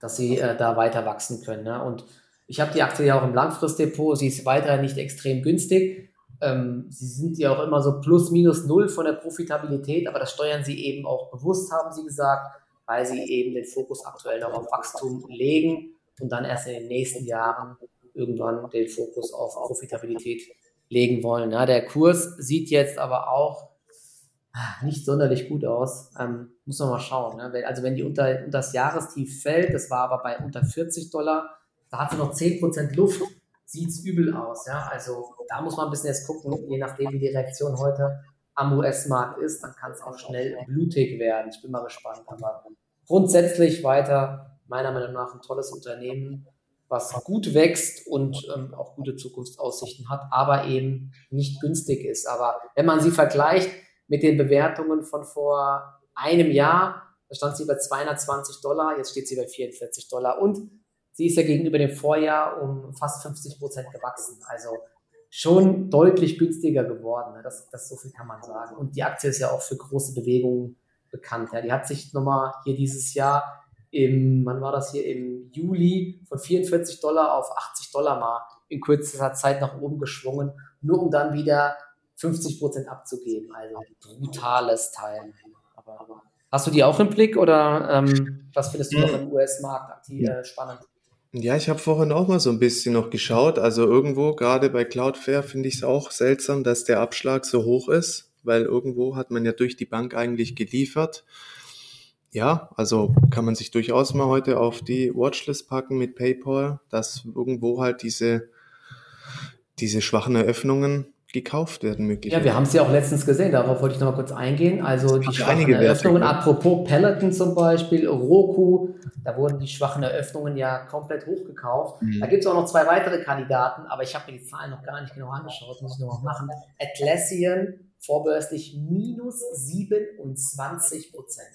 dass sie äh, da weiter wachsen können. Ne? Und ich habe die Aktie ja auch im Langfristdepot, sie ist weiterhin nicht extrem günstig. Ähm, sie sind ja auch immer so plus minus null von der Profitabilität, aber das steuern sie eben auch bewusst, haben sie gesagt, weil sie eben den Fokus aktuell noch auf Wachstum legen und dann erst in den nächsten Jahren irgendwann den Fokus auf Profitabilität legen wollen. Ja, der Kurs sieht jetzt aber auch nicht sonderlich gut aus. Ähm, muss man mal schauen. Ne? Also wenn die unter, unter das Jahrestief fällt, das war aber bei unter 40 Dollar, da hat sie noch 10% Luft, sieht es übel aus. Ja? Also da muss man ein bisschen jetzt gucken, je nachdem wie die Reaktion heute am US-Markt ist, dann kann es auch schnell blutig werden. Ich bin mal gespannt. Aber grundsätzlich weiter, meiner Meinung nach, ein tolles Unternehmen, was gut wächst und ähm, auch gute Zukunftsaussichten hat, aber eben nicht günstig ist. Aber wenn man sie vergleicht mit den Bewertungen von vor einem Jahr, da stand sie bei 220 Dollar, jetzt steht sie bei 44 Dollar und sie ist ja gegenüber dem Vorjahr um fast 50 Prozent gewachsen. Also schon deutlich günstiger geworden. Ne? Das, das so viel kann man sagen. Und die Aktie ist ja auch für große Bewegungen bekannt. Ja. Die hat sich nochmal hier dieses Jahr im, wann war das hier, im Juli von 44 Dollar auf 80 Dollar mal in kürzester Zeit nach oben geschwungen, nur um dann wieder 50 Prozent abzugeben. Also brutales Teil. Aber, aber hast du die auch im Blick oder ähm, was findest du noch im US-Markt äh, spannend? Ja, ich habe vorhin auch mal so ein bisschen noch geschaut. Also irgendwo, gerade bei Cloudflare, finde ich es auch seltsam, dass der Abschlag so hoch ist, weil irgendwo hat man ja durch die Bank eigentlich geliefert. Ja, also kann man sich durchaus mal heute auf die Watchlist packen mit PayPal, dass irgendwo halt diese, diese schwachen Eröffnungen gekauft werden möglich. Ja, wir haben es ja auch letztens gesehen, darauf wollte ich noch mal kurz eingehen. Also die schwachen Eröffnungen, Werte, apropos Peloton zum Beispiel, Roku, da wurden die schwachen Eröffnungen ja komplett hochgekauft. Mhm. Da gibt es auch noch zwei weitere Kandidaten, aber ich habe mir die Zahlen noch gar nicht genau angeschaut, muss ich noch mal machen. Atlassian vorbörslich minus 27 Prozent.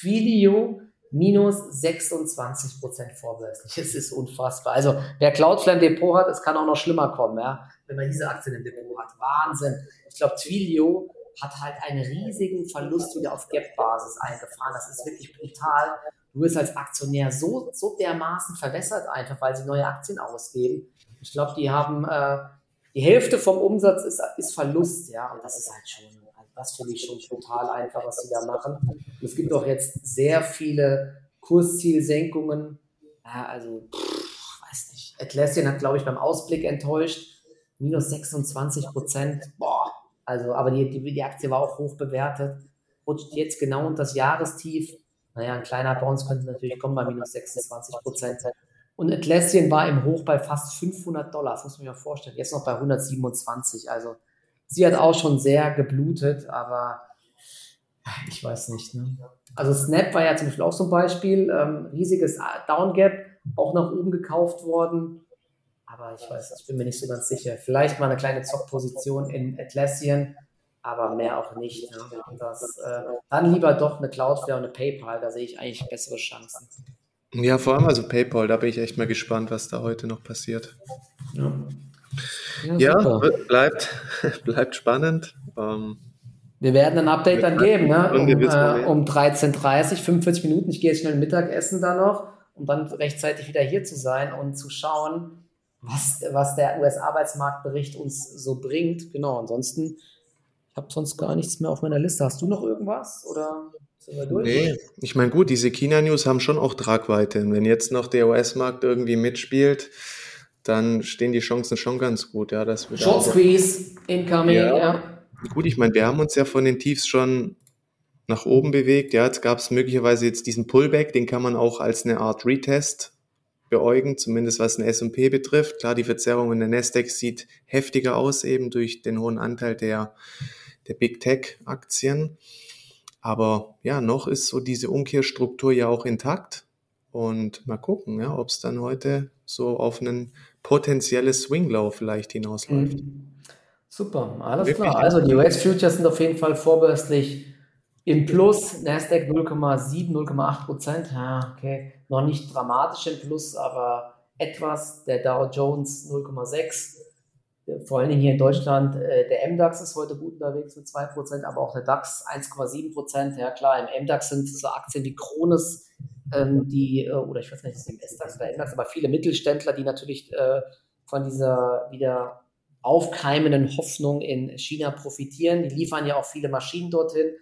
Twilio minus 26 Prozent vorbörslich. Es ist unfassbar. Also wer Cloudflare im Depot hat, es kann auch noch schlimmer kommen, ja, wenn man diese Aktien im Depot hat. Wahnsinn. Ich glaube, Twilio hat halt einen riesigen Verlust wieder auf Gap-Basis eingefahren. Das ist wirklich brutal. Du bist als Aktionär so, so dermaßen verwässert einfach, weil sie neue Aktien ausgeben. Ich glaube, die haben äh, die Hälfte vom Umsatz ist, ist Verlust, ja, und das ist halt schon das finde ich schon total einfach, was sie da machen. Und es gibt auch jetzt sehr viele Kurszielsenkungen. Ja, also, pff, weiß nicht. Atlassian hat, glaube ich, beim Ausblick enttäuscht. Minus 26 Prozent. Boah. Also, aber die, die, die Aktie war auch hoch bewertet. Rutscht jetzt genau unter das Jahrestief. Naja, ein kleiner Bounce könnte natürlich kommen bei minus 26 Prozent. Und Atlassian war im Hoch bei fast 500 Dollar. Das muss man sich mal vorstellen. Jetzt noch bei 127. Also, Sie hat auch schon sehr geblutet, aber ich weiß nicht. Ne? Also Snap war ja zum Beispiel auch so ein Beispiel. Ähm, riesiges Downgap, auch nach oben gekauft worden. Aber ich weiß, ich bin mir nicht so ganz sicher. Vielleicht mal eine kleine Zockposition in Atlassian, aber mehr auch nicht. Ne? Das, äh, dann lieber doch eine Cloudflare und eine PayPal, da sehe ich eigentlich bessere Chancen. Ja, vor allem also PayPal, da bin ich echt mal gespannt, was da heute noch passiert. Ja. Ja, ja bleibt, bleibt spannend. Ähm, wir werden ein Update dann geben, ne? um, äh, um 13.30 Uhr, 45 Minuten. Ich gehe jetzt schnell Mittagessen da noch, um dann rechtzeitig wieder hier zu sein und zu schauen, was, was der US-Arbeitsmarktbericht uns so bringt. Genau, ansonsten, ich habe sonst gar nichts mehr auf meiner Liste. Hast du noch irgendwas oder sind wir durch? Nee, ich meine, gut, diese China-News haben schon auch Tragweite. Wenn jetzt noch der US-Markt irgendwie mitspielt, dann stehen die Chancen schon ganz gut. Ja, dass wir Short Squeeze, incoming, ja. ja. Gut, ich meine, wir haben uns ja von den Tiefs schon nach oben bewegt. Ja, jetzt gab es möglicherweise jetzt diesen Pullback, den kann man auch als eine Art Retest beäugen, zumindest was den S&P betrifft. Klar, die Verzerrung in der Nasdaq sieht heftiger aus, eben durch den hohen Anteil der, der Big Tech Aktien. Aber ja, noch ist so diese Umkehrstruktur ja auch intakt. Und mal gucken, ja, ob es dann heute so auf einen potenzielles Swing vielleicht hinausläuft. Mhm. Super, alles Wirklich? klar. Also die US-Futures sind auf jeden Fall vorbörslich im Plus. Nasdaq 0,7, 0,8 Prozent. Ja, okay. Noch nicht dramatisch im Plus, aber etwas. Der Dow Jones 0,6. Vor allen Dingen hier in Deutschland, äh, der MDAX ist heute gut unterwegs mit 2%, aber auch der DAX 1,7%. Ja klar, im MDAX sind so Aktien wie Krones, die, äh, oder ich weiß nicht, ist im S-DAX oder MDAX, aber viele Mittelständler, die natürlich äh, von dieser wieder aufkeimenden Hoffnung in China profitieren. Die liefern ja auch viele Maschinen dorthin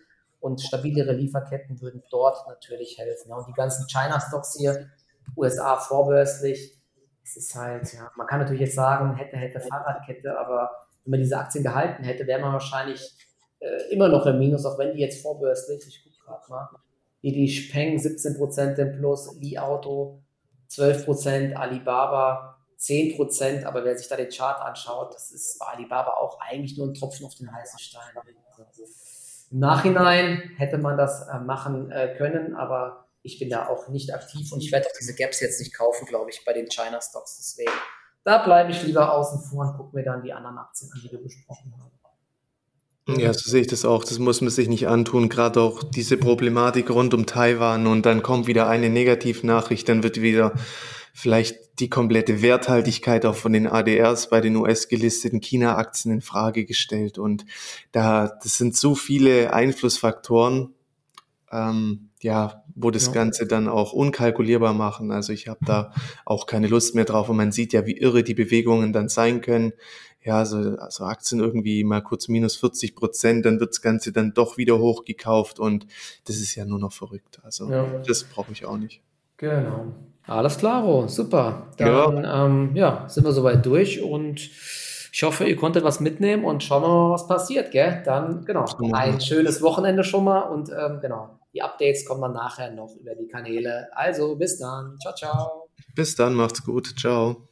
und stabilere Lieferketten würden dort natürlich helfen. Und die ganzen China-Stocks hier, USA vorbörslich, es ist halt, ja, man kann natürlich jetzt sagen, hätte, hätte Fahrradkette, aber wenn man diese Aktien gehalten hätte, wäre man wahrscheinlich äh, immer noch im Minus, auch wenn die jetzt vorbörslich, ich gucke gerade mal, die Speng 17% im Plus, Li Auto 12%, Alibaba 10 Prozent, aber wer sich da den Chart anschaut, das ist bei Alibaba auch eigentlich nur ein Tropfen auf den heißen Stein. Im Nachhinein hätte man das äh, machen äh, können, aber ich bin da auch nicht aktiv und ich werde auch diese Gaps jetzt nicht kaufen, glaube ich, bei den China Stocks. Deswegen, da bleibe ich lieber außen vor und gucke mir dann die anderen Aktien an, die wir besprochen haben. Ja, so sehe ich das auch. Das muss man sich nicht antun. Gerade auch diese Problematik rund um Taiwan und dann kommt wieder eine Negativnachricht, dann wird wieder vielleicht die komplette Werthaltigkeit auch von den ADRs bei den US-gelisteten China-Aktien in Frage gestellt. Und da, das sind so viele Einflussfaktoren, ähm, ja, wo das ja. Ganze dann auch unkalkulierbar machen. Also ich habe da auch keine Lust mehr drauf und man sieht ja, wie irre die Bewegungen dann sein können. Ja, so also Aktien irgendwie mal kurz minus 40 Prozent, dann wird das Ganze dann doch wieder hochgekauft und das ist ja nur noch verrückt. Also ja. das brauche ich auch nicht. Genau. Alles klaro, super. Dann ja. Ähm, ja, sind wir soweit durch und ich hoffe, ihr konntet was mitnehmen und schauen wir mal, was passiert, gell? Dann, genau, ein schönes Wochenende schon mal und ähm, genau, die Updates kommen dann nachher noch über die Kanäle. Also, bis dann. Ciao, ciao. Bis dann, macht's gut. Ciao.